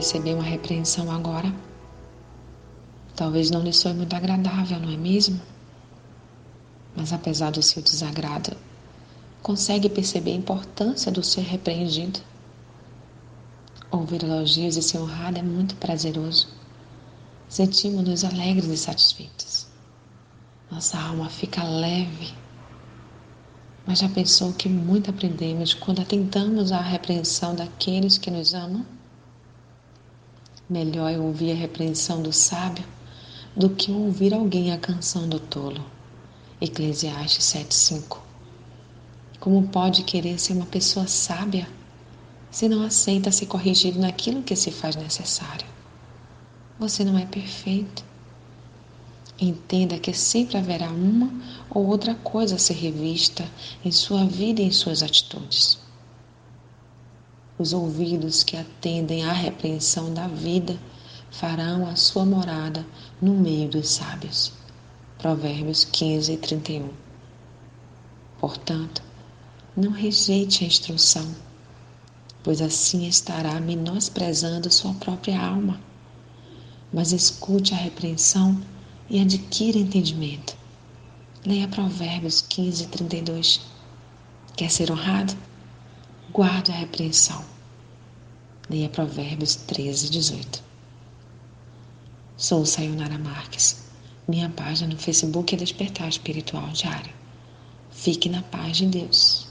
receber uma repreensão agora. Talvez não lhe soe muito agradável, não é mesmo? Mas apesar do seu desagrado, consegue perceber a importância do ser repreendido. Ouvir elogios e ser honrado é muito prazeroso. Sentimos-nos alegres e satisfeitos. Nossa alma fica leve. Mas já pensou que muito aprendemos quando atentamos à repreensão daqueles que nos amam? Melhor é ouvir a repreensão do sábio do que ouvir alguém a canção do tolo. Eclesiastes 7,5 Como pode querer ser uma pessoa sábia se não aceita ser corrigido naquilo que se faz necessário? Você não é perfeito. Entenda que sempre haverá uma ou outra coisa a ser revista em sua vida e em suas atitudes. Os ouvidos que atendem à repreensão da vida farão a sua morada no meio dos sábios. Provérbios 15 e 31. Portanto, não rejeite a instrução, pois assim estará menosprezando sua própria alma. Mas escute a repreensão e adquira entendimento. Leia Provérbios 15 e 32. Quer ser honrado? Guarde a repreensão. Leia Provérbios 13 e 18. Sou Sayonara Marques. Minha página no Facebook é Despertar Espiritual Diário. Fique na paz de Deus.